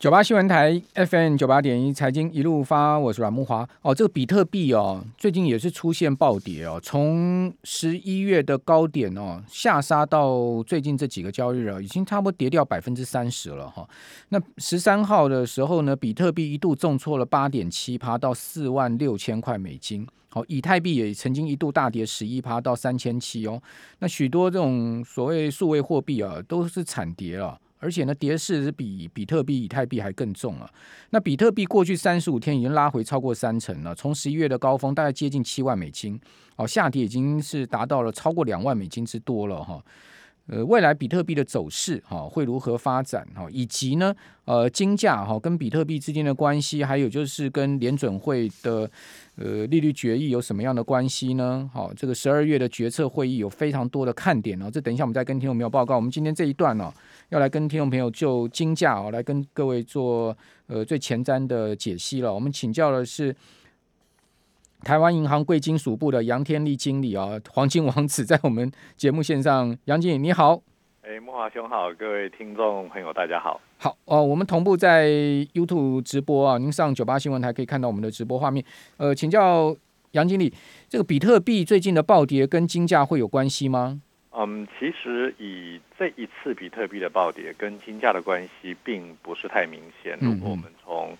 九八新闻台 FM 九八点一财经一路发，我是阮慕华。哦，这个比特币哦，最近也是出现暴跌哦，从十一月的高点哦下杀到最近这几个交易日啊，已经差不多跌掉百分之三十了哈。那十三号的时候呢，比特币一度重挫了八点七趴到四万六千块美金。好，以太币也曾经一度大跌十一趴到三千七哦。那许多这种所谓数位货币啊，都是惨跌了。而且呢，跌势是比比特币、以太币还更重啊。那比特币过去三十五天已经拉回超过三成了，从十一月的高峰大概接近七万美金，哦，下跌已经是达到了超过两万美金之多了哈。呃，未来比特币的走势哈会如何发展哈，以及呢，呃，金价哈跟比特币之间的关系，还有就是跟联准会的呃利率决议有什么样的关系呢？好，这个十二月的决策会议有非常多的看点哦，这等一下我们再跟听众朋友报告。我们今天这一段呢，要来跟听众朋友就金价哦来跟各位做呃最前瞻的解析了。我们请教的是。台湾银行贵金属部的杨天立经理啊，黄金王子在我们节目线上，杨经理你好，哎，木华兄好，各位听众朋友大家好，好哦，我们同步在 YouTube 直播啊，您上九八新闻台可以看到我们的直播画面，呃，请教杨经理，这个比特币最近的暴跌跟金价会有关系吗？嗯，其实以这一次比特币的暴跌跟金价的关系并不是太明显，如果我们从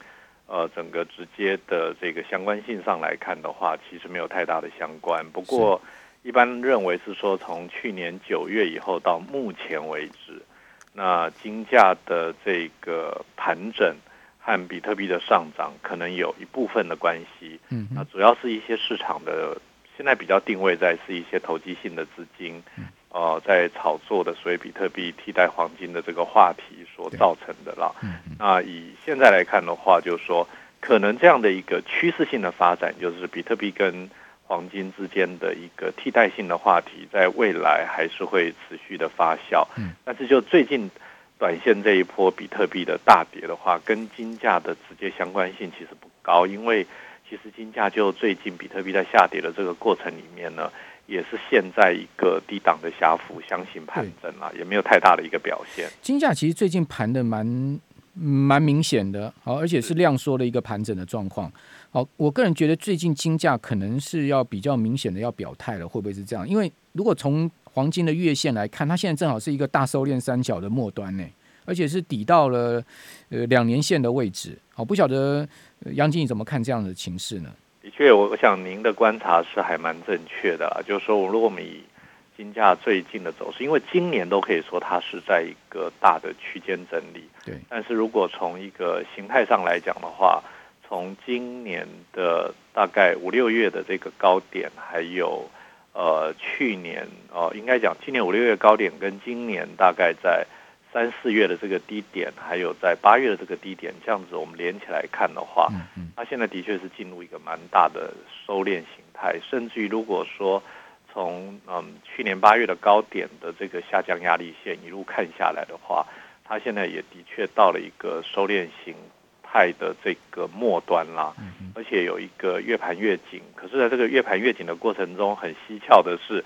呃，整个直接的这个相关性上来看的话，其实没有太大的相关。不过，一般认为是说，从去年九月以后到目前为止，那金价的这个盘整和比特币的上涨，可能有一部分的关系。嗯，那主要是一些市场的现在比较定位在是一些投机性的资金。呃，在炒作的所谓比特币替代黄金的这个话题所造成的啦。那以现在来看的话，就是说，可能这样的一个趋势性的发展，就是比特币跟黄金之间的一个替代性的话题，在未来还是会持续的发酵。但是就最近短线这一波比特币的大跌的话，跟金价的直接相关性其实不高，因为其实金价就最近比特币在下跌的这个过程里面呢。也是现在一个低档的狭幅箱型盘整啊，也没有太大的一个表现。金价其实最近盘的蛮蛮明显的，好，而且是量缩的一个盘整的状况。好，我个人觉得最近金价可能是要比较明显的要表态了，会不会是这样？因为如果从黄金的月线来看，它现在正好是一个大收敛三角的末端呢，而且是抵到了呃两年线的位置。好，不晓得杨经理怎么看这样的情势呢？的确，我我想您的观察是还蛮正确的啦。就是说，如果我们以金价最近的走势，因为今年都可以说它是在一个大的区间整理。对。但是如果从一个形态上来讲的话，从今年的大概五六月的这个高点，还有呃去年哦，应该讲今年五六月高点跟今年大概在。三四月的这个低点，还有在八月的这个低点，这样子我们连起来看的话，它现在的确是进入一个蛮大的收敛形态，甚至于如果说从嗯去年八月的高点的这个下降压力线一路看下来的话，它现在也的确到了一个收敛形态的这个末端啦，而且有一个越盘越紧，可是在这个越盘越紧的过程中，很蹊跷的是。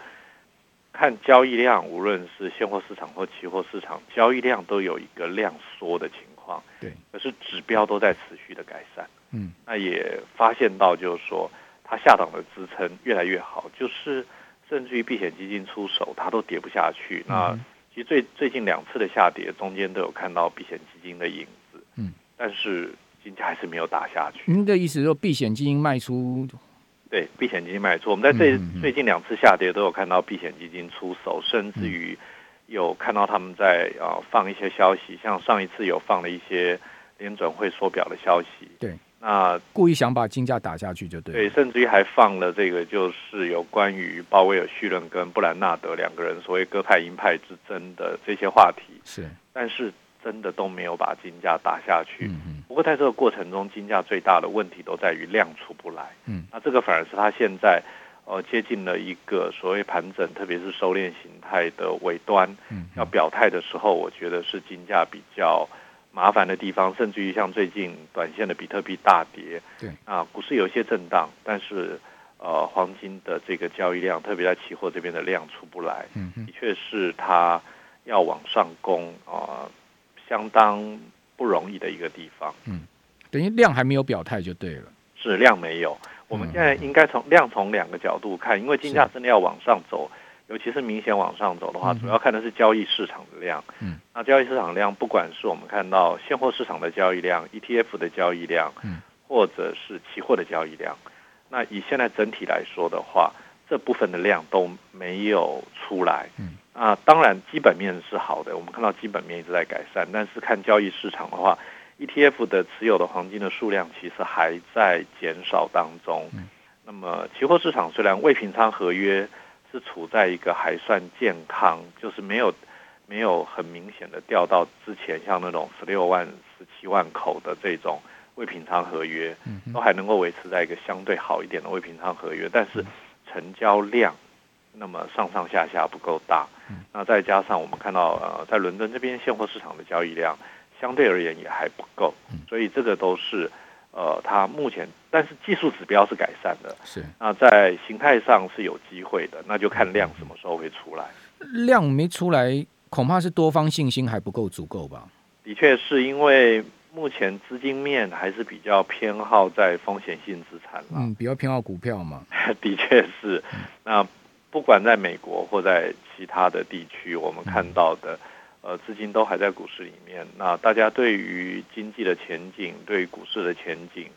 看交易量，无论是现货市场或期货市场，交易量都有一个量缩的情况。对，可是指标都在持续的改善。嗯，那也发现到，就是说，它下档的支撑越来越好，就是甚至于避险基金出手，它都跌不下去。嗯、那其实最最近两次的下跌，中间都有看到避险基金的影子。嗯，但是金价还是没有打下去。您的意思是说，避险基金卖出？对，避险基金卖出，我们在这最近两次下跌都有看到避险基金出手，甚至于有看到他们在啊放一些消息，像上一次有放了一些联准会缩表的消息。对，那故意想把金价打下去就对。对，甚至于还放了这个，就是有关于鲍威尔绪论跟布兰纳德两个人所谓鸽派鹰派之争的这些话题。是，但是。真的都没有把金价打下去。不过在这个过程中，金价最大的问题都在于量出不来。嗯，那这个反而是它现在呃接近了一个所谓盘整，特别是收敛形态的尾端。嗯，要表态的时候，我觉得是金价比较麻烦的地方。甚至于像最近短线的比特币大跌，对啊，股市有一些震荡，但是呃黄金的这个交易量，特别在期货这边的量出不来。嗯，的确是它要往上攻啊。呃相当不容易的一个地方。嗯，等于量还没有表态就对了。是量没有，我们现在应该从量从两个角度看，因为金价真的要往上走，尤其是明显往上走的话，主要看的是交易市场的量。嗯，那交易市场量，不管是我们看到现货市场的交易量、ETF 的交易量，嗯，或者是期货的交易量，那以现在整体来说的话，这部分的量都没有出来。嗯，啊，当然基本面是好的，我们看到基本面一直在改善，但是看交易市场的话。ETF 的持有的黄金的数量其实还在减少当中。那么期货市场虽然未平仓合约是处在一个还算健康，就是没有没有很明显的掉到之前像那种十六万、十七万口的这种未平仓合约，都还能够维持在一个相对好一点的未平仓合约，但是成交量那么上上下下不够大。那再加上我们看到呃，在伦敦这边现货市场的交易量。相对而言也还不够，所以这个都是呃，它目前但是技术指标是改善的，是那在形态上是有机会的，那就看量什么时候会出来。量没出来，恐怕是多方信心还不够足够吧？的确是因为目前资金面还是比较偏好在风险性资产，嗯，比较偏好股票嘛。的确是，那不管在美国或在其他的地区，我们看到的。呃，资金都还在股市里面。那大家对于经济的前景，对于股市的前景，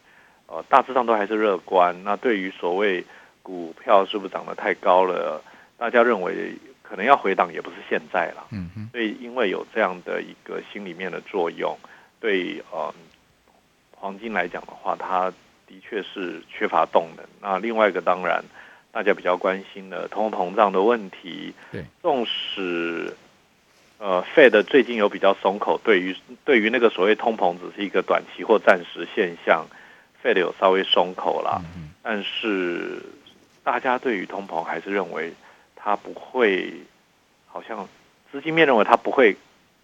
呃，大致上都还是乐观。那对于所谓股票是不是涨得太高了，大家认为可能要回档，也不是现在了。嗯嗯。所以因为有这样的一个心里面的作用，对呃黄金来讲的话，它的确是缺乏动能。那另外一个当然，大家比较关心的通货膨胀的问题，对，纵使。呃，Fed 最近有比较松口，对于对于那个所谓通膨只是一个短期或暂时现象，Fed 有稍微松口了，但是大家对于通膨还是认为它不会，好像资金面认为它不会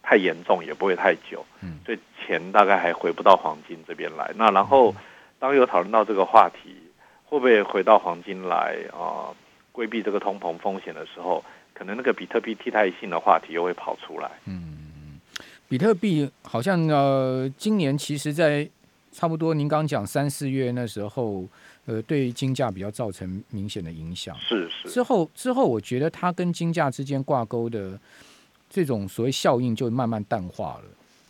太严重，也不会太久，所以钱大概还回不到黄金这边来。那然后当有讨论到这个话题，会不会回到黄金来啊，规避这个通膨风险的时候？可能那个比特币替代性的话题又会跑出来。嗯，比特币好像呃，今年其实，在差不多您刚讲三四月那时候，呃，对金价比较造成明显的影响。是是。之后之后，我觉得它跟金价之间挂钩的这种所谓效应就慢慢淡化了，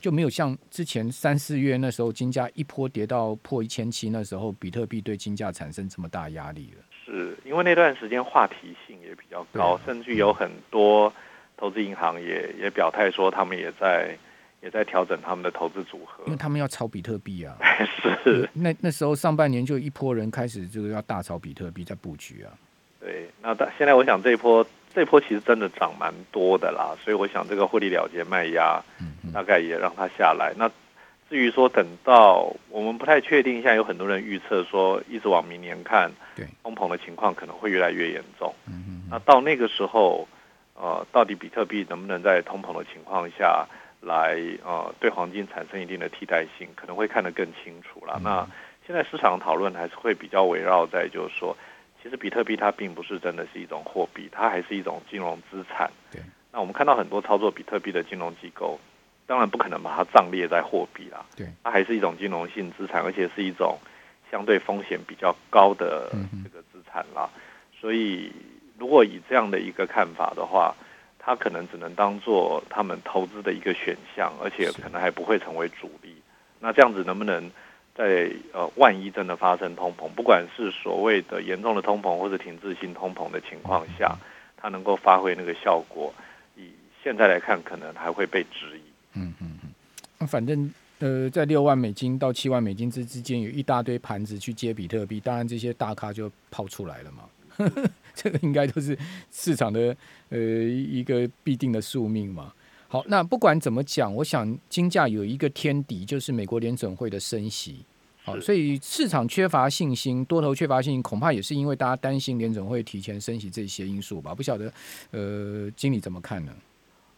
就没有像之前三四月那时候金价一波跌到破一千七，那时候比特币对金价产生这么大压力了。是因为那段时间话题性也比较高，甚至有很多投资银行也也表态说，他们也在也在调整他们的投资组合，因为他们要炒比特币啊。是那那时候上半年就一波人开始就是要大炒比特币在布局啊。对，那但现在我想这一波这波其实真的涨蛮多的啦，所以我想这个获利了结卖压大概也让它下来。那至于说等到我们不太确定，现在有很多人预测说，一直往明年看，对通膨的情况可能会越来越严重。嗯嗯。那到那个时候，呃，到底比特币能不能在通膨的情况下来，呃，对黄金产生一定的替代性，可能会看得更清楚了。那现在市场讨论还是会比较围绕在，就是说，其实比特币它并不是真的是一种货币，它还是一种金融资产。对。那我们看到很多操作比特币的金融机构。当然不可能把它账列在货币啦，对，它还是一种金融性资产，而且是一种相对风险比较高的这个资产啦。所以，如果以这样的一个看法的话，它可能只能当做他们投资的一个选项，而且可能还不会成为主力。那这样子能不能在呃万一真的发生通膨，不管是所谓的严重的通膨或者停滞性通膨的情况下，它能够发挥那个效果？以现在来看，可能还会被质疑。嗯嗯嗯，那反正呃，在六万美金到七万美金之之间，有一大堆盘子去接比特币，当然这些大咖就抛出来了嘛。呵呵，这个应该都是市场的呃一个必定的宿命嘛。好，那不管怎么讲，我想金价有一个天敌，就是美国联准会的升息。好，所以市场缺乏信心，多头缺乏信心，恐怕也是因为大家担心联准会提前升息这些因素吧。不晓得呃，经理怎么看呢？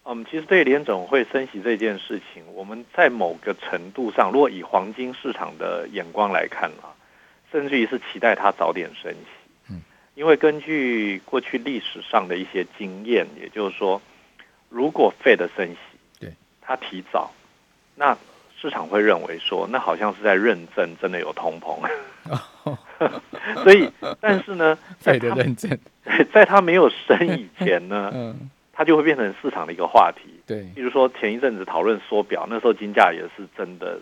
嗯，其实对联准会升息这件事情，我们在某个程度上，如果以黄金市场的眼光来看啊，甚至于是期待它早点升息。嗯，因为根据过去历史上的一些经验，也就是说，如果 Fed 升息，对，它提早，那市市场会认为说，那好像是在认证真的有通膨。所以，但是呢，在他认证，在他没有升以前呢，嗯，它就会变成市场的一个话题。对，比如说前一阵子讨论缩表，那时候金价也是真的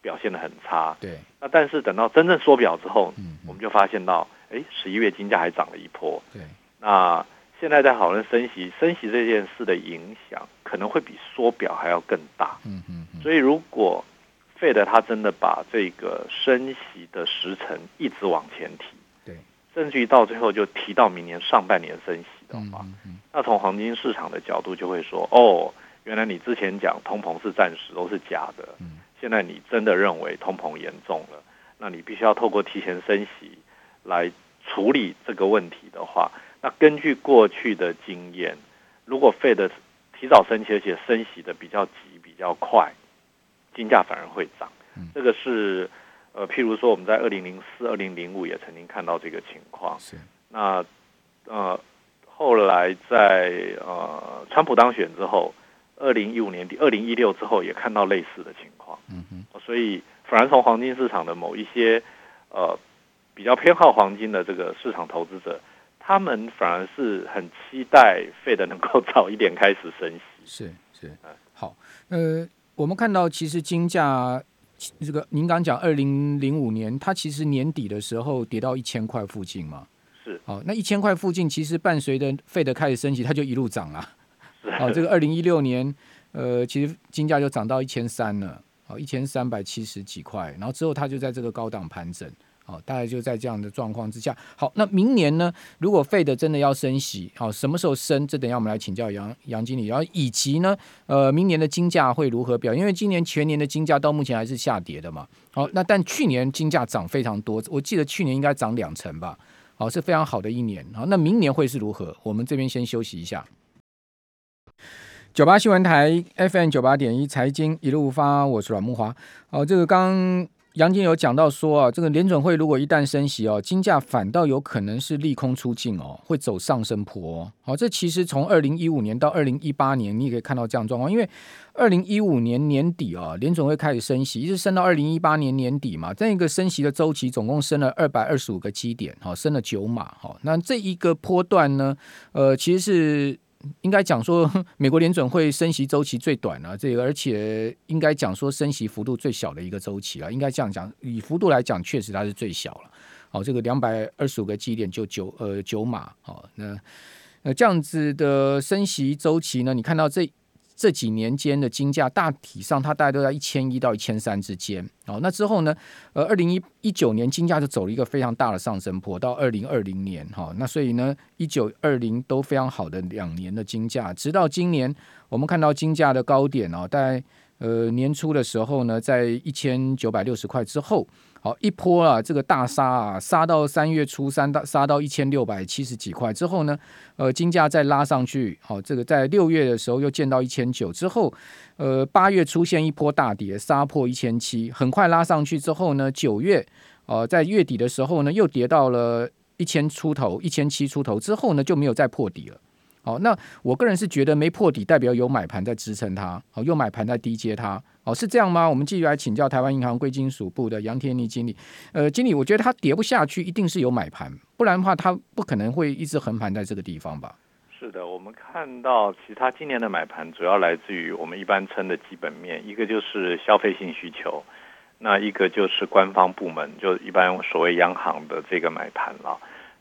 表现的很差。对，那但是等到真正缩表之后，嗯，我们就发现到，哎，十一月金价还涨了一波。对，那现在在讨论升息，升息这件事的影响可能会比缩表还要更大。嗯嗯，所以如果 Fed 他真的把这个升息的时程一直往前提，对，甚至于到最后就提到明年上半年升息的话，嗯嗯、那从黄金市场的角度就会说，哦，原来你之前讲通膨是暂时都是假的，嗯，现在你真的认为通膨严重了，那你必须要透过提前升息来处理这个问题的话，那根据过去的经验，如果 Fed 提早升息，而且升息的比较急、比较快。金价反而会涨，这个是呃，譬如说我们在二零零四、二零零五也曾经看到这个情况。是那呃，后来在呃，川普当选之后，二零一五年底、二零一六之后也看到类似的情况。嗯哼，所以反而从黄金市场的某一些呃比较偏好黄金的这个市场投资者，他们反而是很期待 Fed 能够早一点开始升息。是是，好，呃。我们看到，其实金价这个，您刚讲二零零五年，它其实年底的时候跌到一千块附近嘛。是。哦，那一千块附近，其实伴随着费的开始升息，它就一路涨了。是。哦，这个二零一六年，呃，其实金价就涨到一千三了，哦，一千三百七十几块，然后之后它就在这个高档盘整。好，大概就在这样的状况之下。好，那明年呢？如果费的真的要升息，好，什么时候升？这等下我们来请教杨杨经理。然后以及呢，呃，明年的金价会如何表？因为今年全年的金价到目前还是下跌的嘛。好，那但去年金价涨非常多，我记得去年应该涨两成吧。好，是非常好的一年。好，那明年会是如何？我们这边先休息一下。九八新闻台 FM 九八点一财经一路发，我是阮木华。好，这个刚。杨经有讲到说啊，这个联准会如果一旦升息哦，金价反倒有可能是利空出尽哦，会走上升坡。好，这其实从二零一五年到二零一八年，你也可以看到这样状况。因为二零一五年年底啊，联准会开始升息，一直升到二零一八年年底嘛。这一个升息的周期总共升了二百二十五个基点，好，升了九码。好，那这一个波段呢，呃，其实是。应该讲说，美国联准会升息周期最短啊，这个而且应该讲说升息幅度最小的一个周期啊。应该这样讲，以幅度来讲，确实它是最小了。好，这个两百二十五个基点就九呃九码。好，那那这样子的升息周期呢，你看到这。这几年间的金价大体上，它大概都在一千一到一千三之间。哦，那之后呢？呃，二零一一九年金价就走了一个非常大的上升坡，到二零二零年，哈，那所以呢，一九二零都非常好的两年的金价，直到今年，我们看到金价的高点哦，在呃年初的时候呢，在一千九百六十块之后。好一波啊，这个大杀啊，杀到三月初三到杀到一千六百七十几块之后呢，呃，金价再拉上去，好，这个在六月的时候又见到一千九之后，呃，八月出现一波大跌，杀破一千七，很快拉上去之后呢，九月，呃，在月底的时候呢，又跌到了一千出头，一千七出头之后呢，就没有再破底了。好，那我个人是觉得没破底，代表有买盘在支撑它，好，有买盘在低接它，哦，是这样吗？我们继续来请教台湾银行贵金属部的杨天尼经理。呃，经理，我觉得它跌不下去，一定是有买盘，不然的话，它不可能会一直横盘在这个地方吧？是的，我们看到其他今年的买盘主要来自于我们一般称的基本面，一个就是消费性需求，那一个就是官方部门，就一般所谓央行的这个买盘了。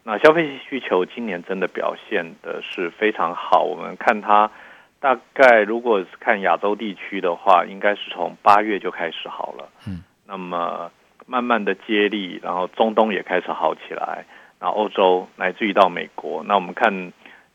那消费需求今年真的表现的是非常好，我们看它大概如果是看亚洲地区的话，应该是从八月就开始好了。嗯，那么慢慢的接力，然后中东也开始好起来，然后欧洲乃至于到美国，那我们看，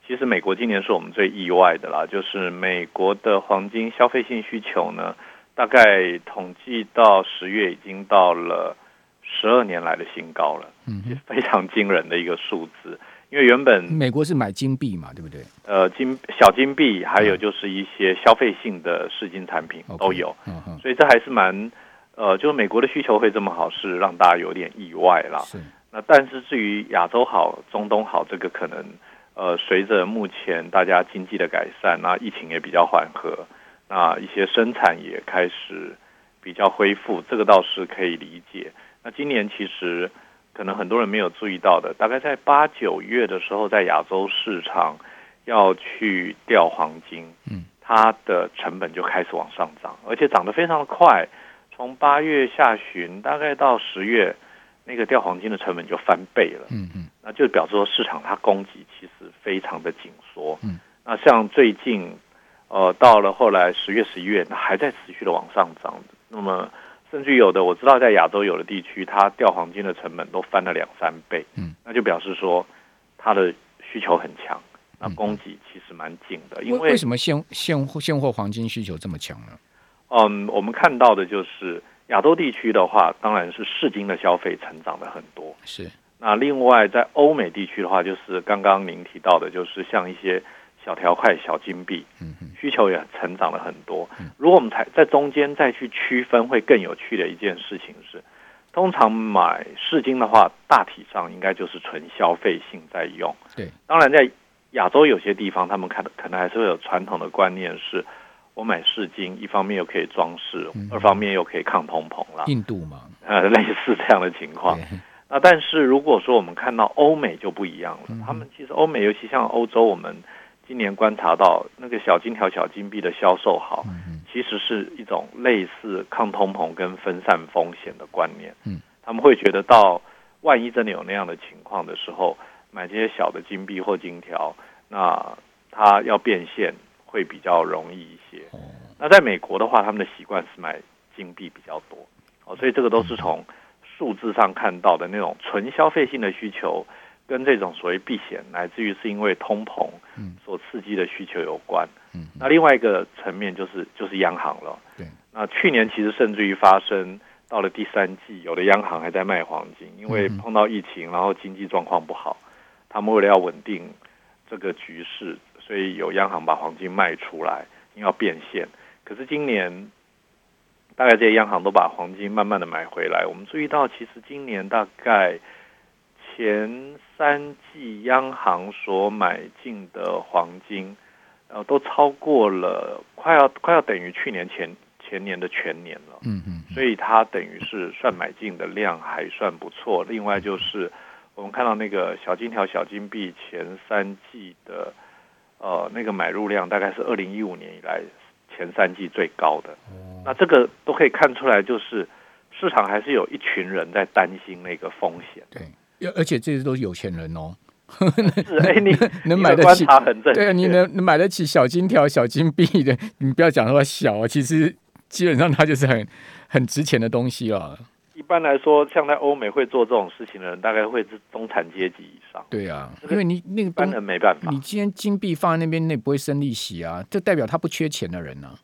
其实美国今年是我们最意外的啦，就是美国的黄金消费性需求呢，大概统计到十月已经到了。十二年来的新高了，嗯，非常惊人的一个数字。因为原本美国是买金币嘛，对不对？呃，金小金币，还有就是一些消费性的试金产品都有，所以这还是蛮呃，就是美国的需求会这么好，是让大家有点意外啦。是。那但是至于亚洲好、中东好，这个可能呃，随着目前大家经济的改善，那疫情也比较缓和，那一些生产也开始。比较恢复，这个倒是可以理解。那今年其实可能很多人没有注意到的，大概在八九月的时候，在亚洲市场要去钓黄金，嗯，它的成本就开始往上涨，而且涨得非常的快。从八月下旬大概到十月，那个钓黄金的成本就翻倍了，嗯嗯，那就表示说市场它供给其实非常的紧缩，嗯，那像最近。呃，到了后来十月、十一月，还在持续的往上涨。那么，甚至有的我知道，在亚洲有的地区，它掉黄金的成本都翻了两三倍。嗯，那就表示说，它的需求很强，那供给其实蛮紧的。因为为什么现现现货黄金需求这么强呢？嗯，我们看到的就是亚洲地区的话，当然是市金的消费成长的很多。是。那另外在欧美地区的话，就是刚刚您提到的，就是像一些。小条块小金币，需求也成长了很多。如果我们在在中间再去区分，会更有趣的一件事情是，通常买饰金的话，大体上应该就是纯消费性在用。对，当然在亚洲有些地方，他们看可能还是会有传统的观念，是我买饰金，一方面又可以装饰，二方面又可以抗通膨了。印度嘛，呃，类似这样的情况。那但是如果说我们看到欧美就不一样了，他们其实欧美，尤其像欧洲，我们。今年观察到那个小金条、小金币的销售好，其实是一种类似抗通膨跟分散风险的观念。嗯，他们会觉得到万一真的有那样的情况的时候，买这些小的金币或金条，那它要变现会比较容易一些。那在美国的话，他们的习惯是买金币比较多。哦，所以这个都是从数字上看到的那种纯消费性的需求。跟这种所谓避险，乃至于是因为通膨所刺激的需求有关。嗯，那另外一个层面就是就是央行了。对，那去年其实甚至于发生到了第三季，有的央行还在卖黄金，因为碰到疫情，然后经济状况不好，他们为了要稳定这个局势，所以有央行把黄金卖出来，因为要变现。可是今年大概这些央行都把黄金慢慢的买回来。我们注意到，其实今年大概。前三季央行所买进的黄金，呃，都超过了，快要快要等于去年前前年的全年了。嗯嗯，所以它等于是算买进的量还算不错。另外就是我们看到那个小金条、小金币前三季的呃那个买入量，大概是二零一五年以来前三季最高的。那这个都可以看出来，就是市场还是有一群人在担心那个风险。对。而且这些都是有钱人哦，是哎，你能买得起？对啊，你能能买得起小金条、小金币的，你不要讲说小啊，其实基本上它就是很很值钱的东西啊。一般来说，像在欧美会做这种事情的人，大概会是中产阶级以上。对啊，因为你那个一般人没办法，你今天金币放在那边，那不会生利息啊，这代表他不缺钱的人呢、啊。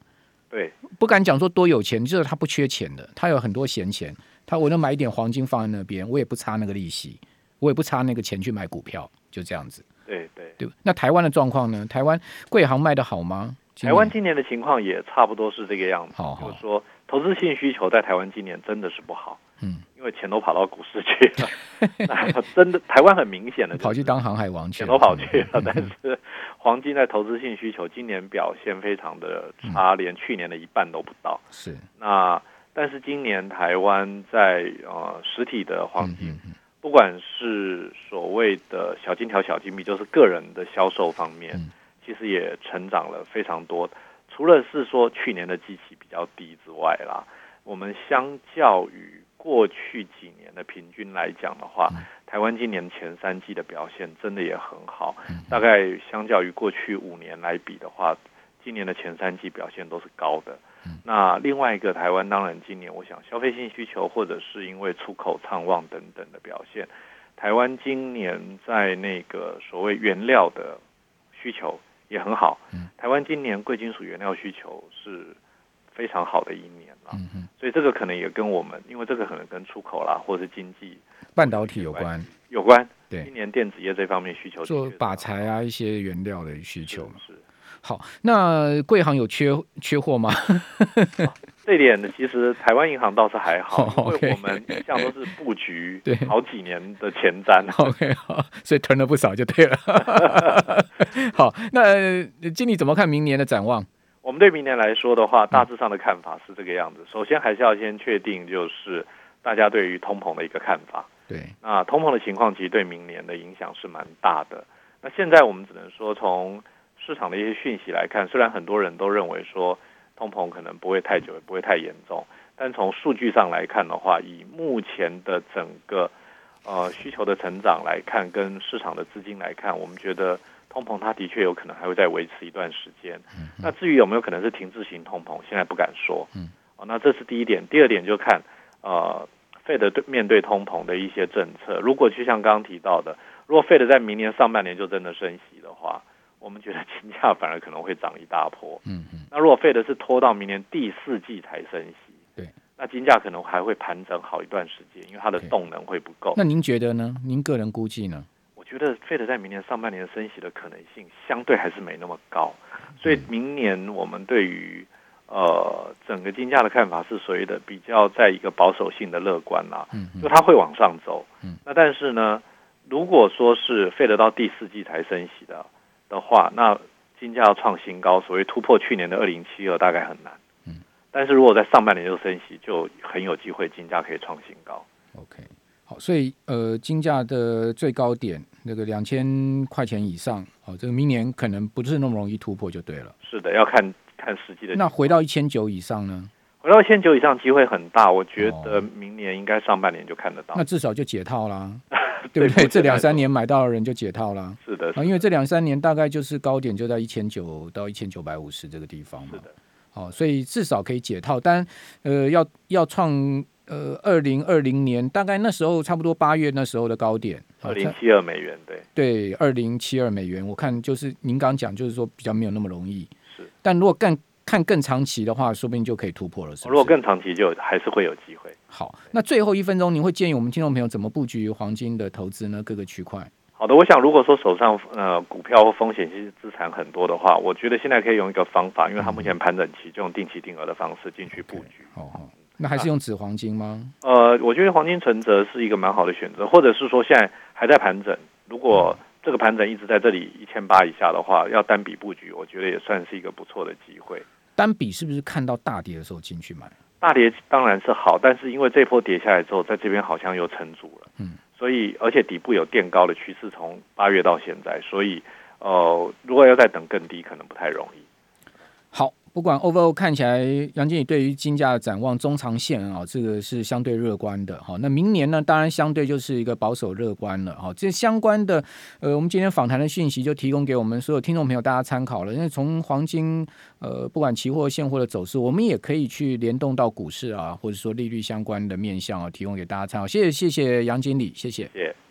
对，不敢讲说多有钱，就是他不缺钱的，他有很多闲钱。他我能买一点黄金放在那边，我也不差那个利息，我也不差那个钱去买股票，就这样子。对对对。那台湾的状况呢？台湾贵行卖的好吗？台湾今年的情况也差不多是这个样子。好，好，就是说投资性需求在台湾今年真的是不好。嗯，因为钱都跑到股市去了。那真的，台湾很明显的跑去当航海王去了，钱都跑去了。但是黄金在投资性需求今年表现非常的差，连去年的一半都不到。是那。但是今年台湾在呃实体的黄金，不管是所谓的小金条、小金币，就是个人的销售方面，其实也成长了非常多。除了是说去年的基期比较低之外啦，我们相较于过去几年的平均来讲的话，台湾今年前三季的表现真的也很好。大概相较于过去五年来比的话，今年的前三季表现都是高的。那另外一个台湾，当然今年我想消费性需求，或者是因为出口畅旺等等的表现，台湾今年在那个所谓原料的需求也很好。台湾今年贵金属原料需求是非常好的一年了。所以这个可能也跟我们，因为这个可能跟出口啦，或者是经济半导体有关，有关。对，今年电子业这方面需求做靶材啊，一些原料的需求是。好，那贵行有缺缺货吗？哦、这点呢，其实台湾银行倒是还好，因为我们一向都是布局 对好几年的前瞻。OK，好，所以囤了不少就对了。好，那经理怎么看明年的展望？我们对明年来说的话，大致上的看法是这个样子。首先还是要先确定，就是大家对于通膨的一个看法。对，那通膨的情况其实对明年的影响是蛮大的。那现在我们只能说，从市场的一些讯息来看，虽然很多人都认为说通膨可能不会太久，也不会太严重，但从数据上来看的话，以目前的整个呃需求的成长来看，跟市场的资金来看，我们觉得。通膨它的确有可能还会再维持一段时间。嗯，那至于有没有可能是停滞型通膨，现在不敢说。嗯，哦，那这是第一点。第二点就看呃，Fed 对面对通膨的一些政策。如果就像刚刚提到的，如果 Fed 在明年上半年就真的升息的话，我们觉得金价反而可能会涨一大波。嗯嗯。那如果 Fed 是拖到明年第四季才升息，对，那金价可能还会盘整好一段时间，因为它的动能会不够。那您觉得呢？您个人估计呢？我觉得 Fed 在明年上半年升息的可能性相对还是没那么高，所以明年我们对于呃整个金价的看法是所谓的比较在一个保守性的乐观啦，就它会往上走。嗯那但是呢，如果说是 Fed 到第四季才升息的的话，那金价要创新高，所谓突破去年的二零七二大概很难。嗯但是如果在上半年就升息，就很有机会金价可以创新高。OK。好，所以呃，金价的最高点那个两千块钱以上，哦，这个明年可能不是那么容易突破，就对了。是的，要看看实际的。那回到一千九以上呢？回到一千九以上机会很大，我觉得明年应该上半年就看得到。那至少就解套啦，对不对？这两三年买到的人就解套啦。是的，啊，因为这两三年大概就是高点就在一千九到一千九百五十这个地方嘛。是的，好，所以至少可以解套，但呃，要要创。呃，二零二零年大概那时候差不多八月那时候的高点，二零七二美元，对对，二零七二美元，我看就是您刚讲，就是说比较没有那么容易。是，但如果更看更长期的话，说不定就可以突破了。是是，如果更长期，就还是会有机会。好，那最后一分钟，您会建议我们听众朋友怎么布局黄金的投资呢？各个区块。好的，我想如果说手上呃股票或风险性资产很多的话，我觉得现在可以用一个方法，因为它目前盘整期，就用定期定额的方式进去布局。好好。那还是用纸黄金吗？呃，我觉得黄金存折是一个蛮好的选择，或者是说现在还在盘整，如果这个盘整一直在这里一千八以下的话，要单笔布局，我觉得也算是一个不错的机会。单笔是不是看到大跌的时候进去买？大跌当然是好，但是因为这波跌下来之后，在这边好像又撑住了，嗯，所以而且底部有垫高的趋势，从八月到现在，所以呃，如果要再等更低，可能不太容易。好。不管 overall 看起来，杨经理对于金价的展望中长线啊，这个是相对乐观的哈。那明年呢，当然相对就是一个保守乐观了哈。这相关的呃，我们今天访谈的讯息就提供给我们所有听众朋友大家参考了。因为从黄金呃，不管期货现货的走势，我们也可以去联动到股市啊，或者说利率相关的面向啊，提供给大家参考。谢谢谢谢杨经理，谢谢。谢谢。